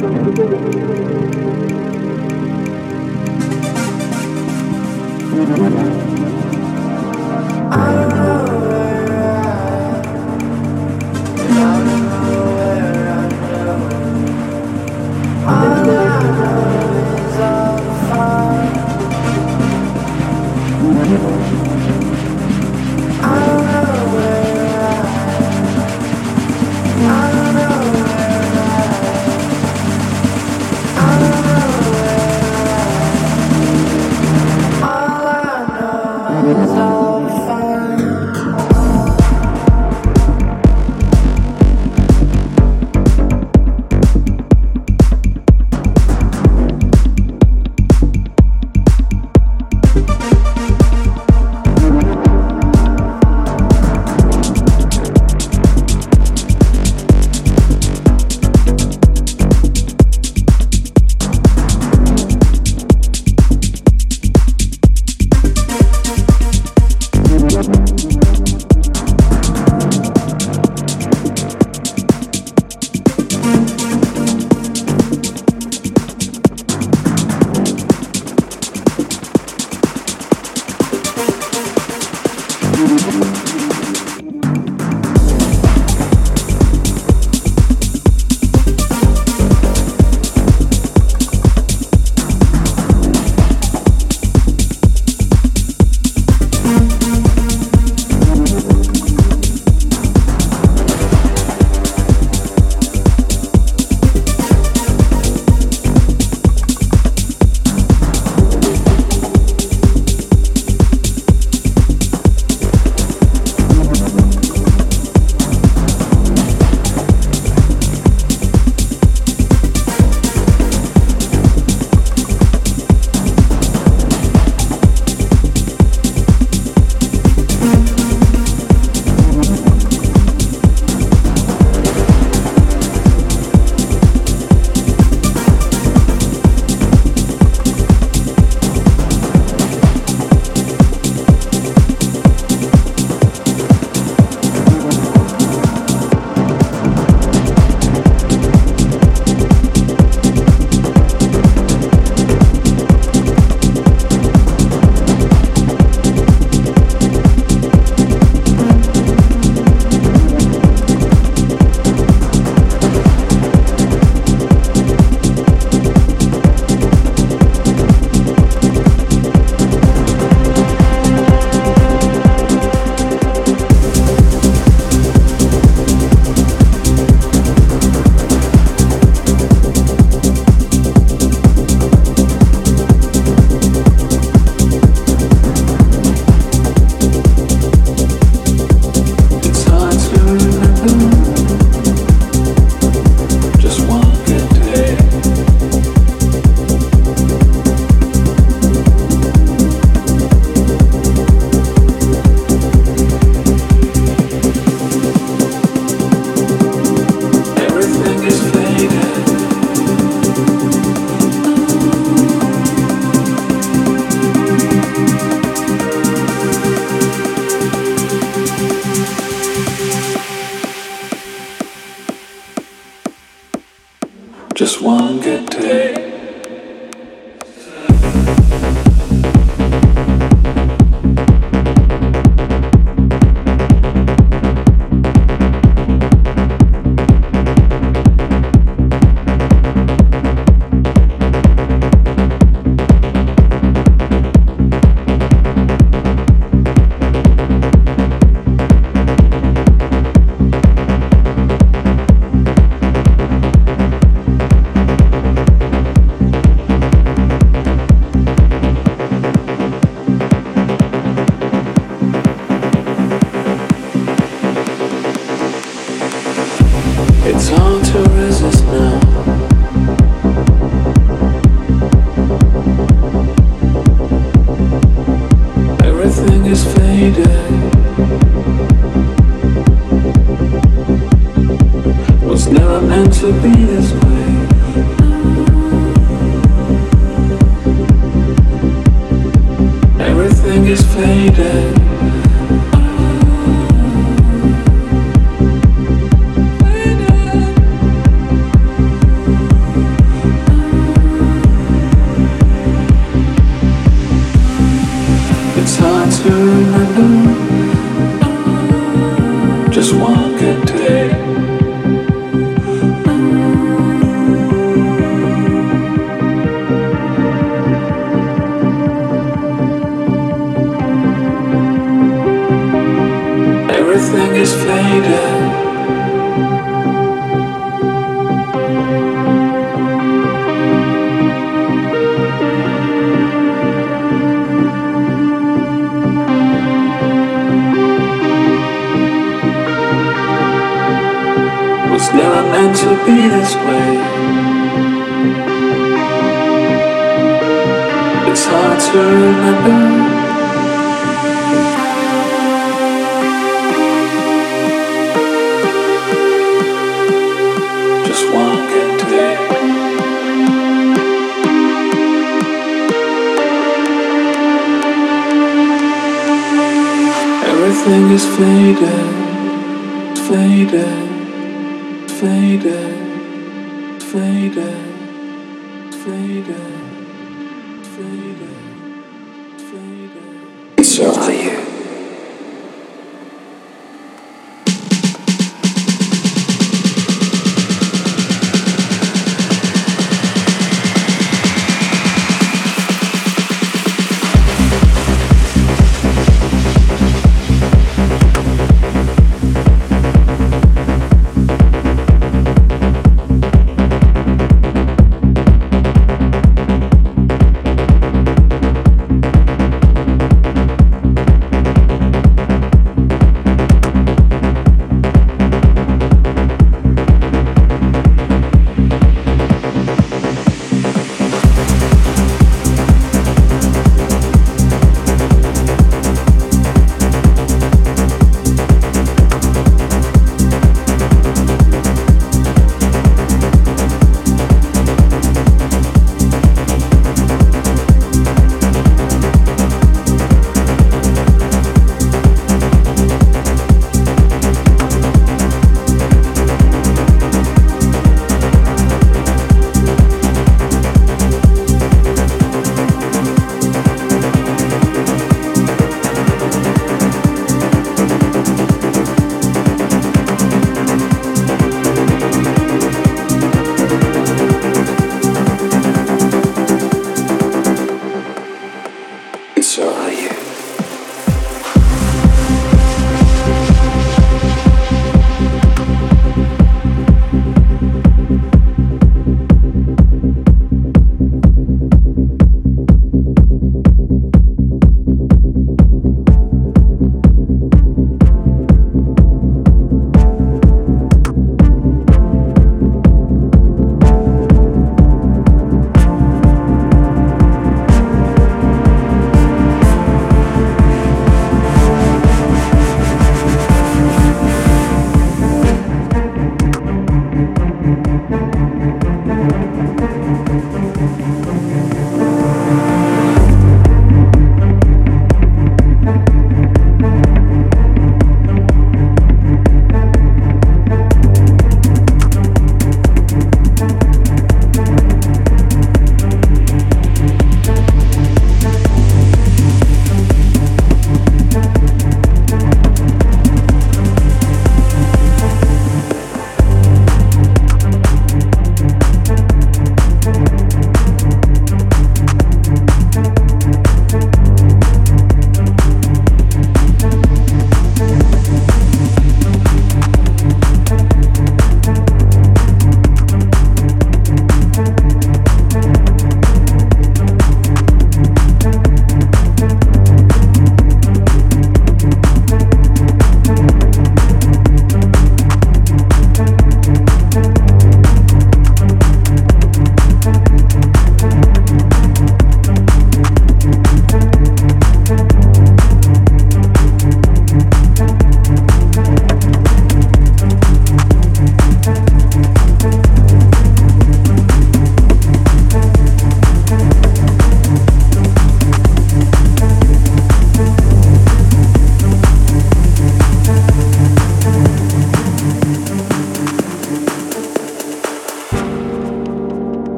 Thank you.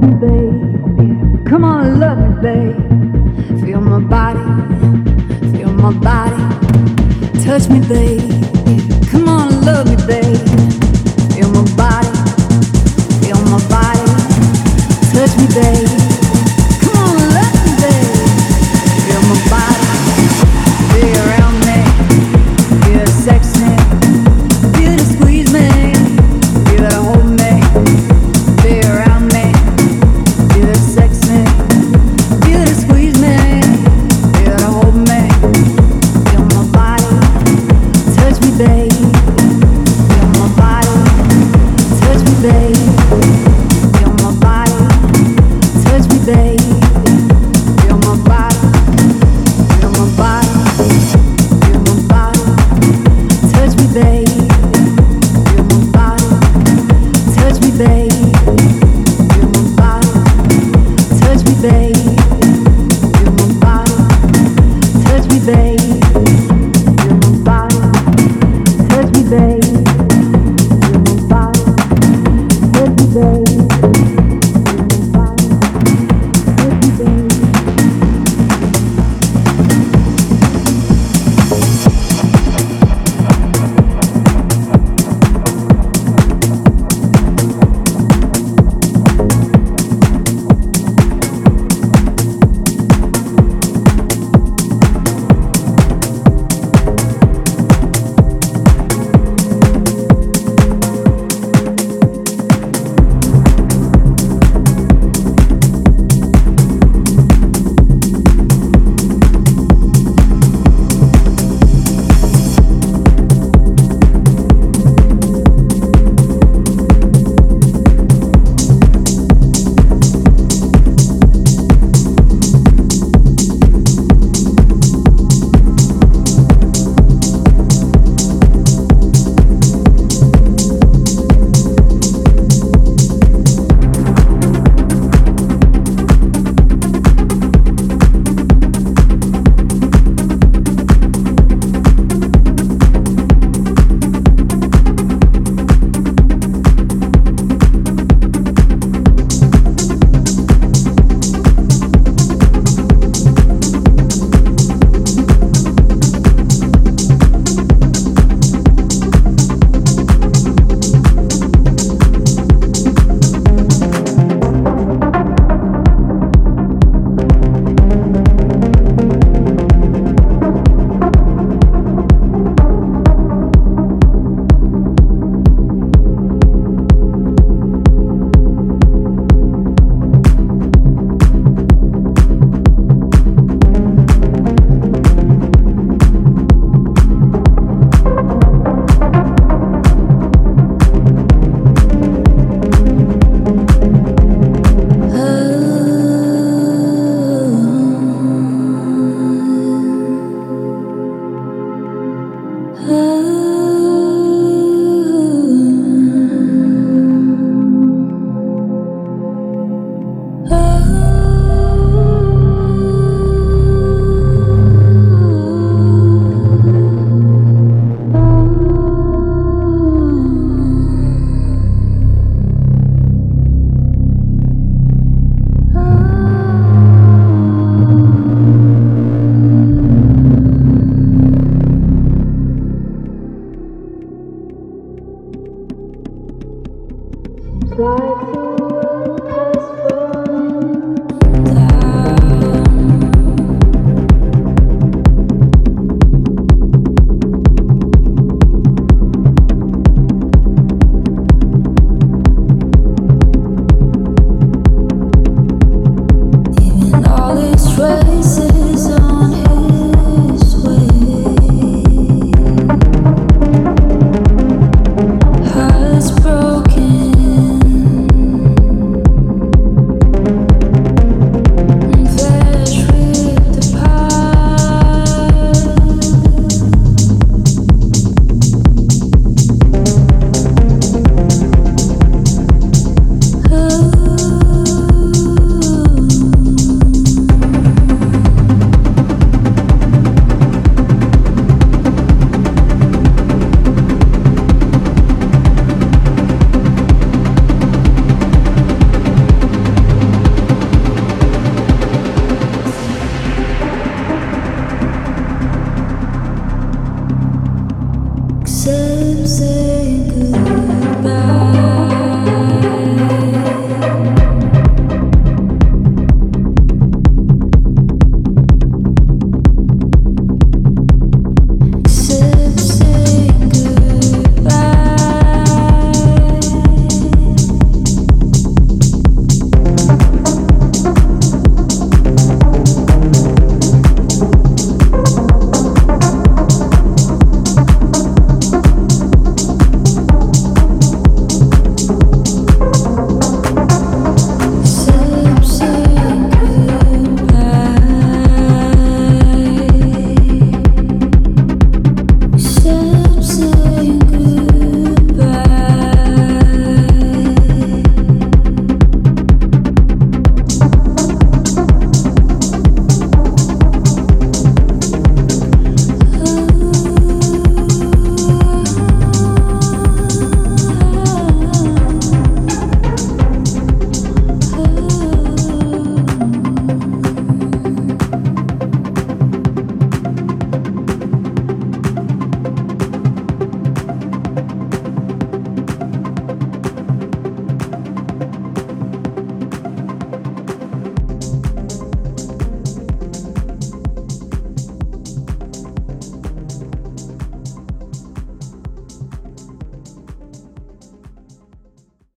me, babe. Come on, love me, babe. Feel my body, feel my body. Touch me, babe. Come on, love me, babe. Feel my body.